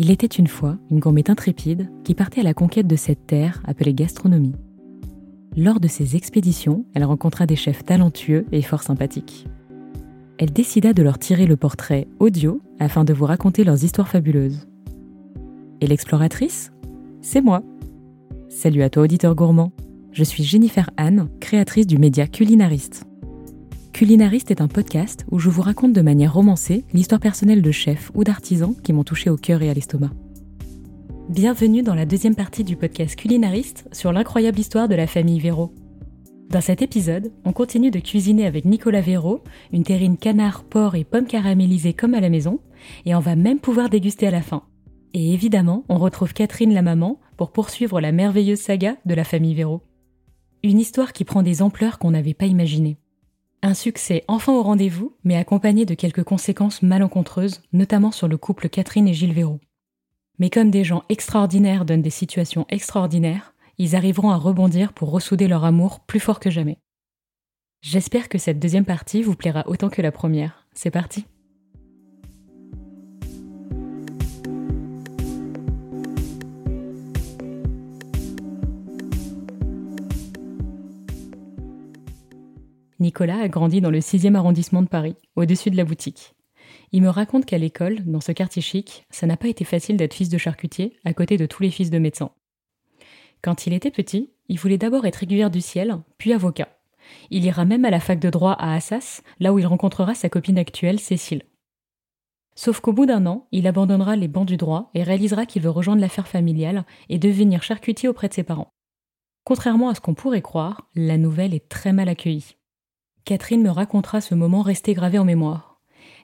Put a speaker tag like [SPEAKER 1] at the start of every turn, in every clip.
[SPEAKER 1] Il était une fois une gourmette intrépide qui partait à la conquête de cette terre appelée gastronomie. Lors de ses expéditions, elle rencontra des chefs talentueux et fort sympathiques. Elle décida de leur tirer le portrait audio afin de vous raconter leurs histoires fabuleuses. Et l'exploratrice? C'est moi. Salut à toi auditeur gourmand. Je suis Jennifer Anne, créatrice du média Culinariste. Culinariste est un podcast où je vous raconte de manière romancée l'histoire personnelle de chefs ou d'artisans qui m'ont touché au cœur et à l'estomac. Bienvenue dans la deuxième partie du podcast Culinariste sur l'incroyable histoire de la famille Véro. Dans cet épisode, on continue de cuisiner avec Nicolas Véro, une terrine canard, porc et pommes caramélisées comme à la maison, et on va même pouvoir déguster à la fin. Et évidemment, on retrouve Catherine la maman pour poursuivre la merveilleuse saga de la famille Véro. Une histoire qui prend des ampleurs qu'on n'avait pas imaginées. Un succès enfin au rendez-vous, mais accompagné de quelques conséquences malencontreuses, notamment sur le couple Catherine et Gilles Véraud. Mais comme des gens extraordinaires donnent des situations extraordinaires, ils arriveront à rebondir pour ressouder leur amour plus fort que jamais. J'espère que cette deuxième partie vous plaira autant que la première. C'est parti Nicolas a grandi dans le 6e arrondissement de Paris, au-dessus de la boutique. Il me raconte qu'à l'école, dans ce quartier chic, ça n'a pas été facile d'être fils de charcutier à côté de tous les fils de médecins. Quand il était petit, il voulait d'abord être aiguilleur du ciel, puis avocat. Il ira même à la fac de droit à Assas, là où il rencontrera sa copine actuelle, Cécile. Sauf qu'au bout d'un an, il abandonnera les bancs du droit et réalisera qu'il veut rejoindre l'affaire familiale et devenir charcutier auprès de ses parents. Contrairement à ce qu'on pourrait croire, la nouvelle est très mal accueillie. Catherine me racontera ce moment resté gravé en mémoire.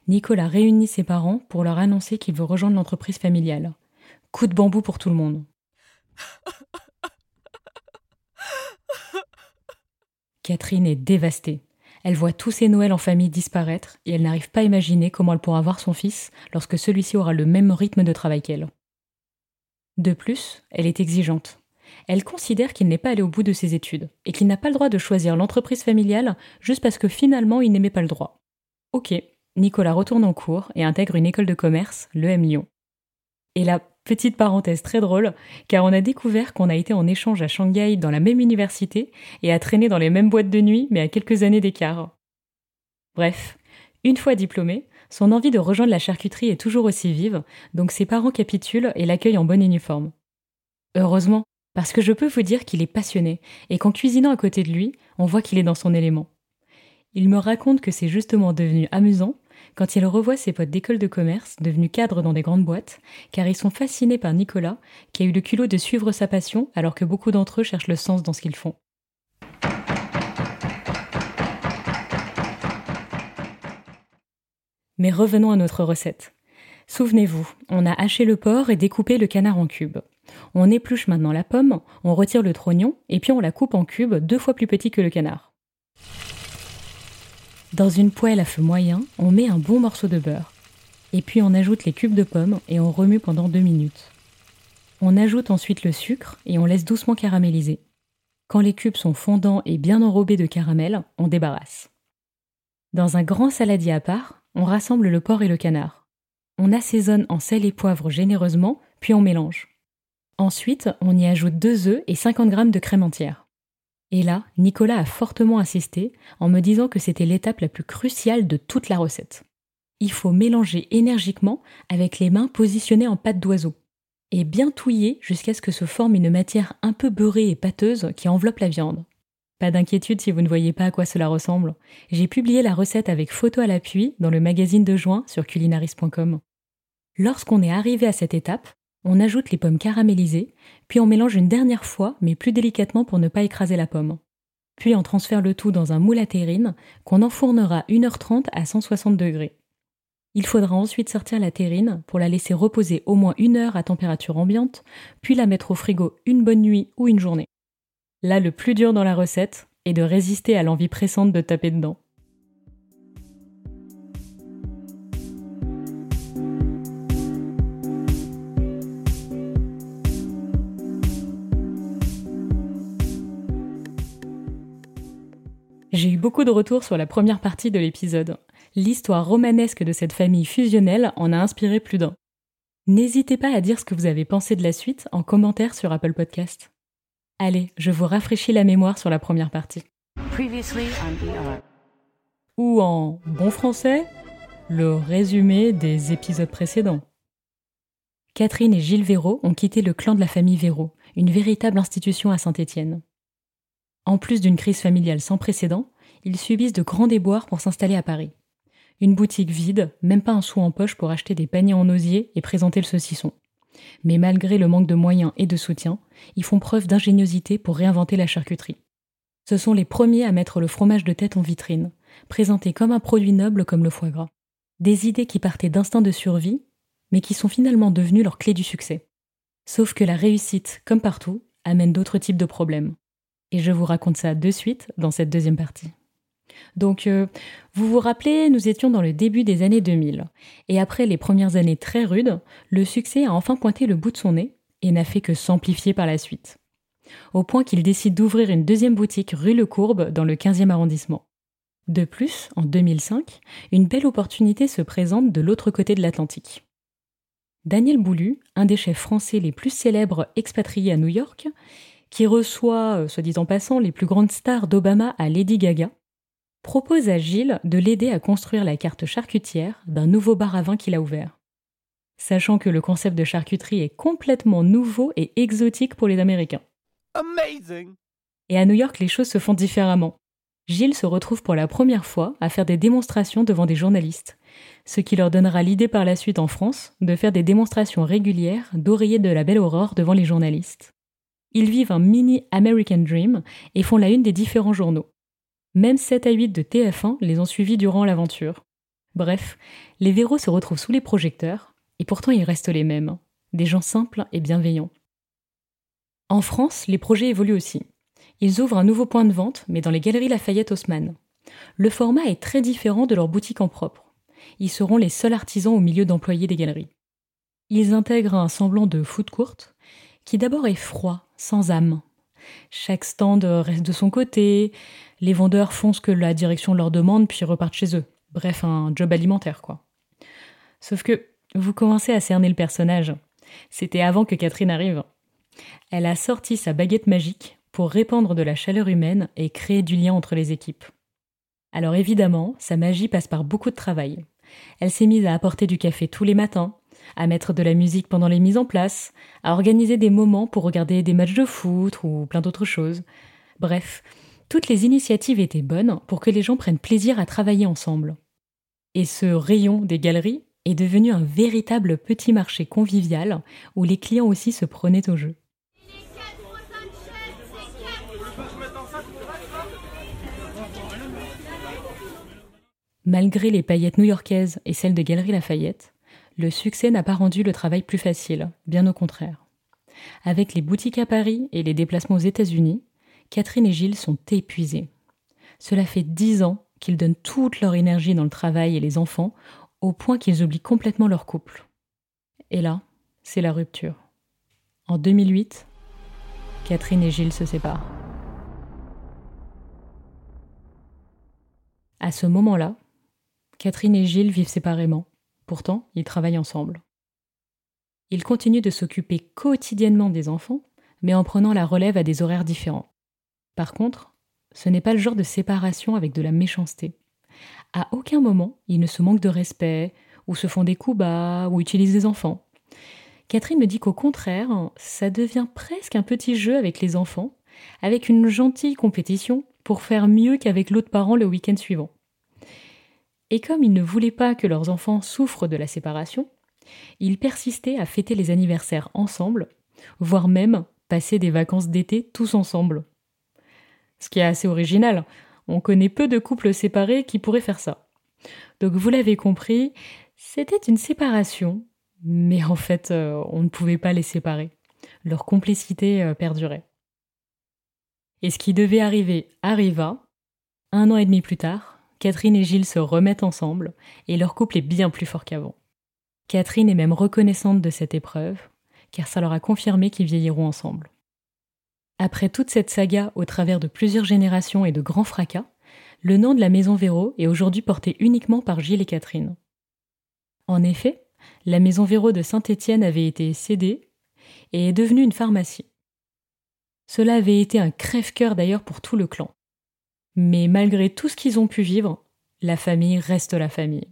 [SPEAKER 1] Nicolas réunit ses parents pour leur annoncer qu'il veut rejoindre l'entreprise familiale. Coup de bambou pour tout le monde. Catherine est dévastée. Elle voit tous ses Noëls en famille disparaître et elle n'arrive pas à imaginer comment elle pourra voir son fils lorsque celui-ci aura le même rythme de travail qu'elle. De plus, elle est exigeante elle considère qu'il n'est pas allé au bout de ses études et qu'il n'a pas le droit de choisir l'entreprise familiale juste parce que finalement il n'aimait pas le droit. Ok, Nicolas retourne en cours et intègre une école de commerce, le M Lyon. Et la petite parenthèse très drôle, car on a découvert qu'on a été en échange à Shanghai dans la même université et a traîné dans les mêmes boîtes de nuit, mais à quelques années d'écart. Bref, une fois diplômé, son envie de rejoindre la charcuterie est toujours aussi vive, donc ses parents capitulent et l'accueillent en bon uniforme. Heureusement, parce que je peux vous dire qu'il est passionné, et qu'en cuisinant à côté de lui, on voit qu'il est dans son élément. Il me raconte que c'est justement devenu amusant quand il revoit ses potes d'école de commerce devenus cadres dans des grandes boîtes, car ils sont fascinés par Nicolas, qui a eu le culot de suivre sa passion alors que beaucoup d'entre eux cherchent le sens dans ce qu'ils font. Mais revenons à notre recette. Souvenez-vous, on a haché le porc et découpé le canard en cubes. On épluche maintenant la pomme, on retire le trognon et puis on la coupe en cubes deux fois plus petits que le canard. Dans une poêle à feu moyen, on met un bon morceau de beurre. Et puis on ajoute les cubes de pommes et on remue pendant deux minutes. On ajoute ensuite le sucre et on laisse doucement caraméliser. Quand les cubes sont fondants et bien enrobés de caramel, on débarrasse. Dans un grand saladier à part, on rassemble le porc et le canard. On assaisonne en sel et poivre généreusement, puis on mélange. Ensuite, on y ajoute deux œufs et 50 g de crème entière. Et là, Nicolas a fortement insisté en me disant que c'était l'étape la plus cruciale de toute la recette. Il faut mélanger énergiquement avec les mains positionnées en pâte d'oiseau et bien touiller jusqu'à ce que se forme une matière un peu beurrée et pâteuse qui enveloppe la viande. Pas d'inquiétude si vous ne voyez pas à quoi cela ressemble. J'ai publié la recette avec photo à l'appui dans le magazine de juin sur culinaris.com. Lorsqu'on est arrivé à cette étape, on ajoute les pommes caramélisées, puis on mélange une dernière fois, mais plus délicatement pour ne pas écraser la pomme. Puis on transfère le tout dans un moule à terrine qu'on enfournera 1h30 à 160 degrés. Il faudra ensuite sortir la terrine pour la laisser reposer au moins une heure à température ambiante, puis la mettre au frigo une bonne nuit ou une journée. Là, le plus dur dans la recette est de résister à l'envie pressante de taper dedans. Beaucoup de retours sur la première partie de l'épisode. L'histoire romanesque de cette famille fusionnelle en a inspiré plus d'un. N'hésitez pas à dire ce que vous avez pensé de la suite en commentaire sur Apple Podcast. Allez, je vous rafraîchis la mémoire sur la première partie. E Ou en bon français, le résumé des épisodes précédents. Catherine et Gilles Véraud ont quitté le clan de la famille Véraud, une véritable institution à Saint-Étienne. En plus d'une crise familiale sans précédent, ils subissent de grands déboires pour s'installer à Paris. Une boutique vide, même pas un sou en poche pour acheter des paniers en osier et présenter le saucisson. Mais malgré le manque de moyens et de soutien, ils font preuve d'ingéniosité pour réinventer la charcuterie. Ce sont les premiers à mettre le fromage de tête en vitrine, présenté comme un produit noble comme le foie gras. Des idées qui partaient d'instinct de survie, mais qui sont finalement devenues leur clé du succès. Sauf que la réussite, comme partout, amène d'autres types de problèmes. Et je vous raconte ça de suite dans cette deuxième partie. Donc, euh, vous vous rappelez, nous étions dans le début des années 2000. Et après les premières années très rudes, le succès a enfin pointé le bout de son nez et n'a fait que s'amplifier par la suite. Au point qu'il décide d'ouvrir une deuxième boutique rue Le Courbe dans le 15e arrondissement. De plus, en 2005, une belle opportunité se présente de l'autre côté de l'Atlantique. Daniel Boulu, un des chefs français les plus célèbres expatriés à New York, qui reçoit, soit dit en passant, les plus grandes stars d'Obama à Lady Gaga, propose à Gilles de l'aider à construire la carte charcutière d'un nouveau bar à vin qu'il a ouvert. Sachant que le concept de charcuterie est complètement nouveau et exotique pour les Américains. Amazing Et à New York, les choses se font différemment. Gilles se retrouve pour la première fois à faire des démonstrations devant des journalistes, ce qui leur donnera l'idée par la suite en France de faire des démonstrations régulières d'oreiller de la belle aurore devant les journalistes. Ils vivent un mini American Dream et font la une des différents journaux. Même 7 à 8 de TF1 les ont suivis durant l'aventure. Bref, les Véros se retrouvent sous les projecteurs, et pourtant ils restent les mêmes, des gens simples et bienveillants. En France, les projets évoluent aussi. Ils ouvrent un nouveau point de vente, mais dans les galeries Lafayette Haussmann. Le format est très différent de leur boutique en propre. Ils seront les seuls artisans au milieu d'employés des galeries. Ils intègrent un semblant de foot court, qui d'abord est froid, sans âme. Chaque stand reste de son côté, les vendeurs font ce que la direction leur demande puis repartent chez eux. Bref, un job alimentaire, quoi. Sauf que vous commencez à cerner le personnage. C'était avant que Catherine arrive. Elle a sorti sa baguette magique pour répandre de la chaleur humaine et créer du lien entre les équipes. Alors évidemment, sa magie passe par beaucoup de travail. Elle s'est mise à apporter du café tous les matins, à mettre de la musique pendant les mises en place, à organiser des moments pour regarder des matchs de foot ou plein d'autres choses. Bref, toutes les initiatives étaient bonnes pour que les gens prennent plaisir à travailler ensemble. Et ce rayon des galeries est devenu un véritable petit marché convivial où les clients aussi se prenaient au jeu. Malgré les paillettes new-yorkaises et celles de Galerie Lafayette, le succès n'a pas rendu le travail plus facile, bien au contraire. Avec les boutiques à Paris et les déplacements aux États-Unis, Catherine et Gilles sont épuisés. Cela fait dix ans qu'ils donnent toute leur énergie dans le travail et les enfants, au point qu'ils oublient complètement leur couple. Et là, c'est la rupture. En 2008, Catherine et Gilles se séparent. À ce moment-là, Catherine et Gilles vivent séparément. Pourtant, ils travaillent ensemble. Ils continuent de s'occuper quotidiennement des enfants, mais en prenant la relève à des horaires différents. Par contre, ce n'est pas le genre de séparation avec de la méchanceté. À aucun moment, ils ne se manquent de respect, ou se font des coups bas, ou utilisent des enfants. Catherine me dit qu'au contraire, ça devient presque un petit jeu avec les enfants, avec une gentille compétition pour faire mieux qu'avec l'autre parent le week-end suivant. Et comme ils ne voulaient pas que leurs enfants souffrent de la séparation, ils persistaient à fêter les anniversaires ensemble, voire même passer des vacances d'été tous ensemble. Ce qui est assez original, on connaît peu de couples séparés qui pourraient faire ça. Donc vous l'avez compris, c'était une séparation, mais en fait euh, on ne pouvait pas les séparer. Leur complicité euh, perdurait. Et ce qui devait arriver arriva. Un an et demi plus tard, Catherine et Gilles se remettent ensemble et leur couple est bien plus fort qu'avant. Catherine est même reconnaissante de cette épreuve, car ça leur a confirmé qu'ils vieilliront ensemble. Après toute cette saga au travers de plusieurs générations et de grands fracas, le nom de la maison Véro est aujourd'hui porté uniquement par Gilles et Catherine. En effet, la maison Véro de Saint-Étienne avait été cédée et est devenue une pharmacie. Cela avait été un crève-cœur d'ailleurs pour tout le clan. Mais malgré tout ce qu'ils ont pu vivre, la famille reste la famille.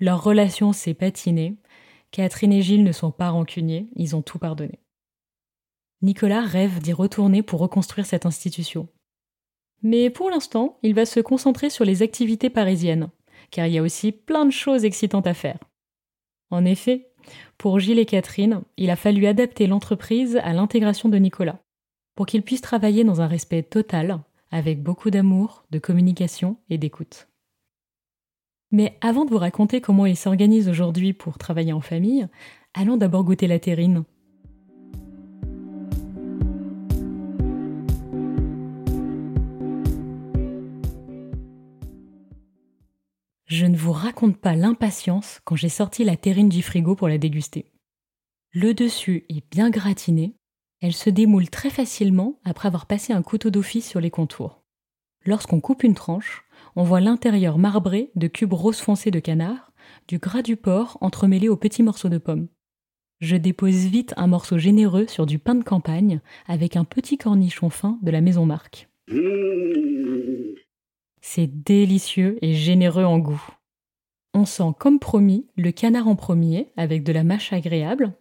[SPEAKER 1] Leur relation s'est patinée. Catherine et Gilles ne sont pas rancuniers, ils ont tout pardonné. Nicolas rêve d'y retourner pour reconstruire cette institution. Mais pour l'instant, il va se concentrer sur les activités parisiennes, car il y a aussi plein de choses excitantes à faire. En effet, pour Gilles et Catherine, il a fallu adapter l'entreprise à l'intégration de Nicolas, pour qu'il puisse travailler dans un respect total, avec beaucoup d'amour, de communication et d'écoute. Mais avant de vous raconter comment il s'organise aujourd'hui pour travailler en famille, allons d'abord goûter la terrine. Je ne vous raconte pas l'impatience quand j'ai sorti la terrine du frigo pour la déguster. Le dessus est bien gratiné, elle se démoule très facilement après avoir passé un couteau d'office sur les contours. Lorsqu'on coupe une tranche, on voit l'intérieur marbré de cubes rose foncé de canard, du gras du porc entremêlé aux petits morceaux de pommes. Je dépose vite un morceau généreux sur du pain de campagne avec un petit cornichon fin de la maison Marc. C'est délicieux et généreux en goût. On sent comme promis le canard en premier avec de la mâche agréable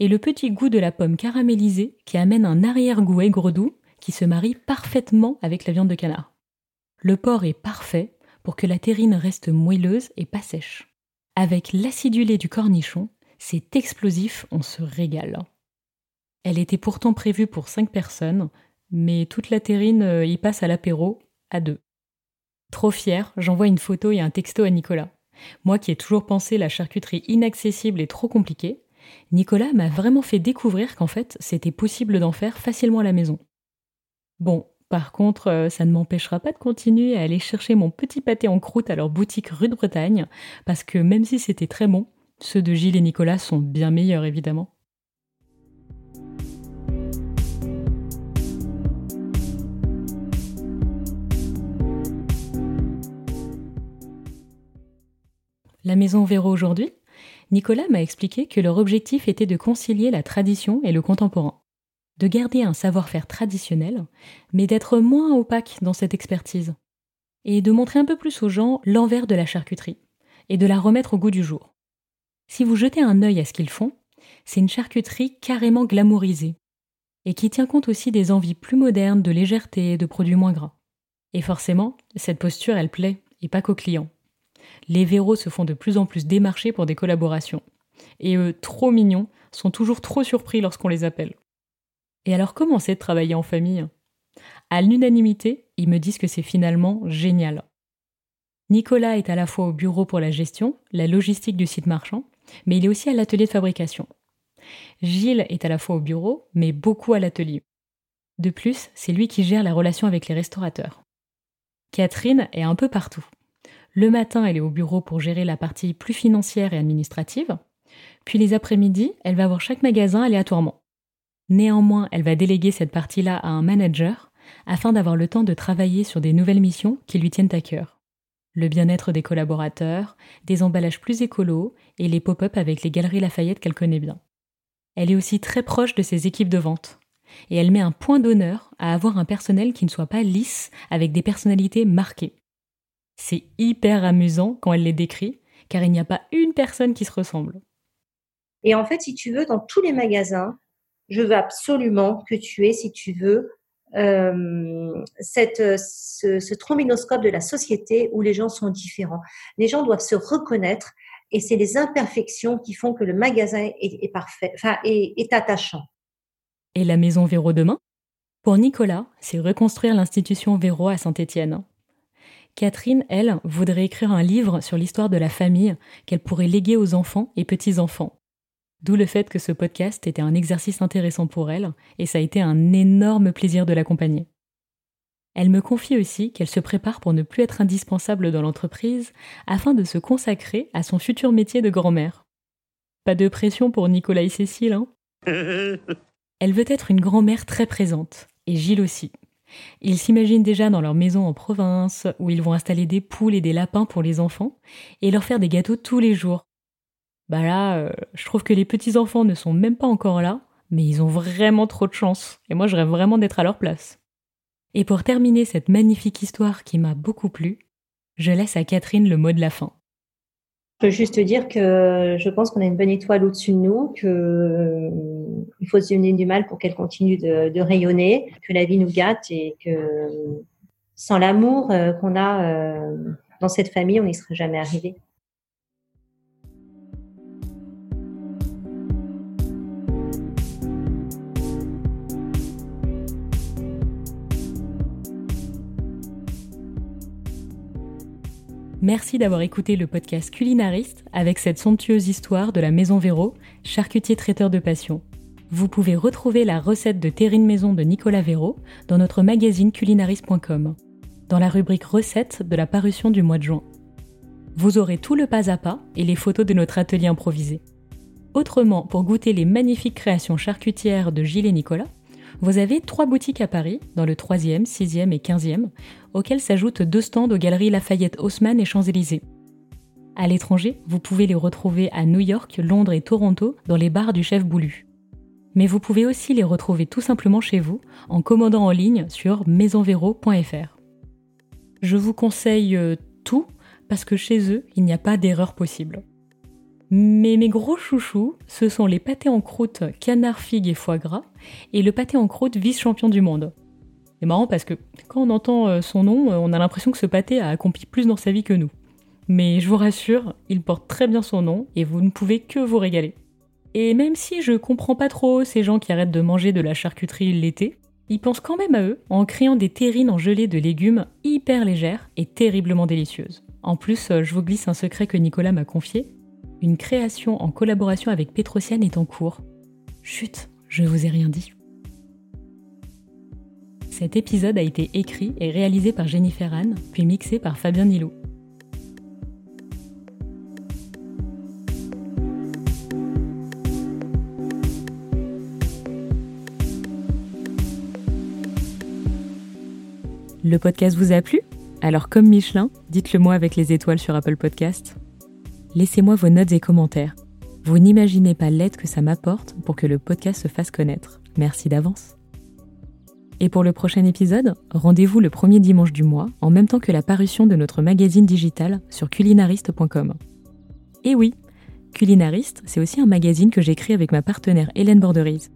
[SPEAKER 1] et le petit goût de la pomme caramélisée qui amène un arrière-goût aigre-doux qui se marie parfaitement avec la viande de canard. Le porc est parfait pour que la terrine reste moelleuse et pas sèche. Avec l'acidulé du cornichon, c'est explosif, on se régale. Elle était pourtant prévue pour 5 personnes, mais toute la terrine euh, y passe à l'apéro à deux. Trop fier, j'envoie une photo et un texto à Nicolas. Moi qui ai toujours pensé la charcuterie inaccessible et trop compliquée, Nicolas m'a vraiment fait découvrir qu'en fait c'était possible d'en faire facilement à la maison. Bon, par contre, euh, ça ne m'empêchera pas de continuer à aller chercher mon petit pâté en croûte à leur boutique rue de Bretagne, parce que même si c'était très bon, ceux de Gilles et Nicolas sont bien meilleurs évidemment. La maison Véro aujourd'hui, Nicolas m'a expliqué que leur objectif était de concilier la tradition et le contemporain, de garder un savoir-faire traditionnel, mais d'être moins opaque dans cette expertise, et de montrer un peu plus aux gens l'envers de la charcuterie, et de la remettre au goût du jour. Si vous jetez un œil à ce qu'ils font, c'est une charcuterie carrément glamourisée, et qui tient compte aussi des envies plus modernes de légèreté et de produits moins gras. Et forcément, cette posture, elle plaît, et pas qu'aux clients les Véros se font de plus en plus démarcher pour des collaborations. Et eux, trop mignons, sont toujours trop surpris lorsqu'on les appelle. Et alors comment c'est de travailler en famille? À l'unanimité, ils me disent que c'est finalement génial. Nicolas est à la fois au bureau pour la gestion, la logistique du site marchand, mais il est aussi à l'atelier de fabrication. Gilles est à la fois au bureau, mais beaucoup à l'atelier. De plus, c'est lui qui gère la relation avec les restaurateurs. Catherine est un peu partout. Le matin, elle est au bureau pour gérer la partie plus financière et administrative. Puis les après-midi, elle va voir chaque magasin aléatoirement. Néanmoins, elle va déléguer cette partie-là à un manager afin d'avoir le temps de travailler sur des nouvelles missions qui lui tiennent à cœur. Le bien-être des collaborateurs, des emballages plus écolos et les pop-up avec les galeries Lafayette qu'elle connaît bien. Elle est aussi très proche de ses équipes de vente. Et elle met un point d'honneur à avoir un personnel qui ne soit pas lisse avec des personnalités marquées. C'est hyper amusant quand elle les décrit, car il n'y a pas une personne qui se ressemble.
[SPEAKER 2] Et en fait, si tu veux, dans tous les magasins, je veux absolument que tu aies, si tu veux, euh, cette, ce, ce trombinoscope de la société où les gens sont différents. Les gens doivent se reconnaître et c'est les imperfections qui font que le magasin est, parfait, enfin, est, est attachant.
[SPEAKER 1] Et la maison Véro demain? Pour Nicolas, c'est reconstruire l'institution Véro à Saint-Étienne. Catherine, elle, voudrait écrire un livre sur l'histoire de la famille qu'elle pourrait léguer aux enfants et petits-enfants. D'où le fait que ce podcast était un exercice intéressant pour elle, et ça a été un énorme plaisir de l'accompagner. Elle me confie aussi qu'elle se prépare pour ne plus être indispensable dans l'entreprise afin de se consacrer à son futur métier de grand-mère. Pas de pression pour Nicolas et Cécile, hein? Elle veut être une grand-mère très présente, et Gilles aussi. Ils s'imaginent déjà dans leur maison en province, où ils vont installer des poules et des lapins pour les enfants, et leur faire des gâteaux tous les jours. Bah là, euh, je trouve que les petits-enfants ne sont même pas encore là, mais ils ont vraiment trop de chance, et moi je rêve vraiment d'être à leur place. Et pour terminer cette magnifique histoire qui m'a beaucoup plu, je laisse à Catherine le mot de la fin.
[SPEAKER 2] Je peux juste te dire que je pense qu'on a une bonne étoile au-dessus de nous, qu'il euh, faut se donner du mal pour qu'elle continue de, rayonner, que la vie nous gâte et que sans l'amour euh, qu'on a dans cette famille, on n'y serait jamais arrivé.
[SPEAKER 1] Merci d'avoir écouté le podcast Culinariste avec cette somptueuse histoire de la Maison Véro, charcutier traiteur de passion. Vous pouvez retrouver la recette de terrine maison de Nicolas Véro dans notre magazine culinariste.com, dans la rubrique recettes de la parution du mois de juin. Vous aurez tout le pas à pas et les photos de notre atelier improvisé. Autrement, pour goûter les magnifiques créations charcutières de Gilles et Nicolas, vous avez trois boutiques à Paris, dans le 3e, 6e et 15e, auxquelles s'ajoutent deux stands aux galeries Lafayette Haussmann et Champs-Élysées. À l'étranger, vous pouvez les retrouver à New York, Londres et Toronto dans les bars du chef Boulu. Mais vous pouvez aussi les retrouver tout simplement chez vous en commandant en ligne sur maisonvero.fr. Je vous conseille euh, tout parce que chez eux, il n'y a pas d'erreur possible. Mais mes gros chouchous, ce sont les pâtés en croûte canard, figue et foie gras et le pâté en croûte vice-champion du monde. C'est marrant parce que quand on entend euh, son nom, euh, on a l'impression que ce pâté a accompli plus dans sa vie que nous. Mais je vous rassure, il porte très bien son nom et vous ne pouvez que vous régaler. Et même si je comprends pas trop ces gens qui arrêtent de manger de la charcuterie l'été, ils pensent quand même à eux en créant des terrines en gelée de légumes hyper légères et terriblement délicieuses. En plus, euh, je vous glisse un secret que Nicolas m'a confié, une création en collaboration avec Petrosian est en cours. Chut, je vous ai rien dit. Cet épisode a été écrit et réalisé par Jennifer Anne, puis mixé par Fabien Nilou. Le podcast vous a plu? Alors comme Michelin, dites-le moi avec les étoiles sur Apple Podcast laissez-moi vos notes et commentaires. Vous n'imaginez pas l'aide que ça m'apporte pour que le podcast se fasse connaître. Merci d'avance. Et pour le prochain épisode, rendez-vous le premier dimanche du mois, en même temps que la parution de notre magazine digital sur culinariste.com. Et oui, Culinariste, c'est aussi un magazine que j'écris avec ma partenaire Hélène Borderise.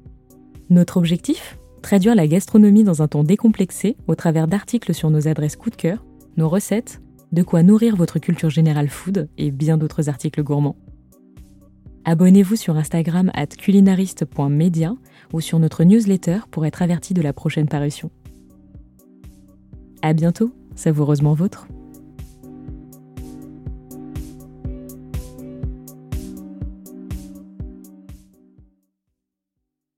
[SPEAKER 1] Notre objectif? Traduire la gastronomie dans un ton décomplexé au travers d'articles sur nos adresses coup de cœur, nos recettes, de quoi nourrir votre culture générale food et bien d'autres articles gourmands. Abonnez-vous sur Instagram at culinariste.media ou sur notre newsletter pour être averti de la prochaine parution. À bientôt, savoureusement vôtre.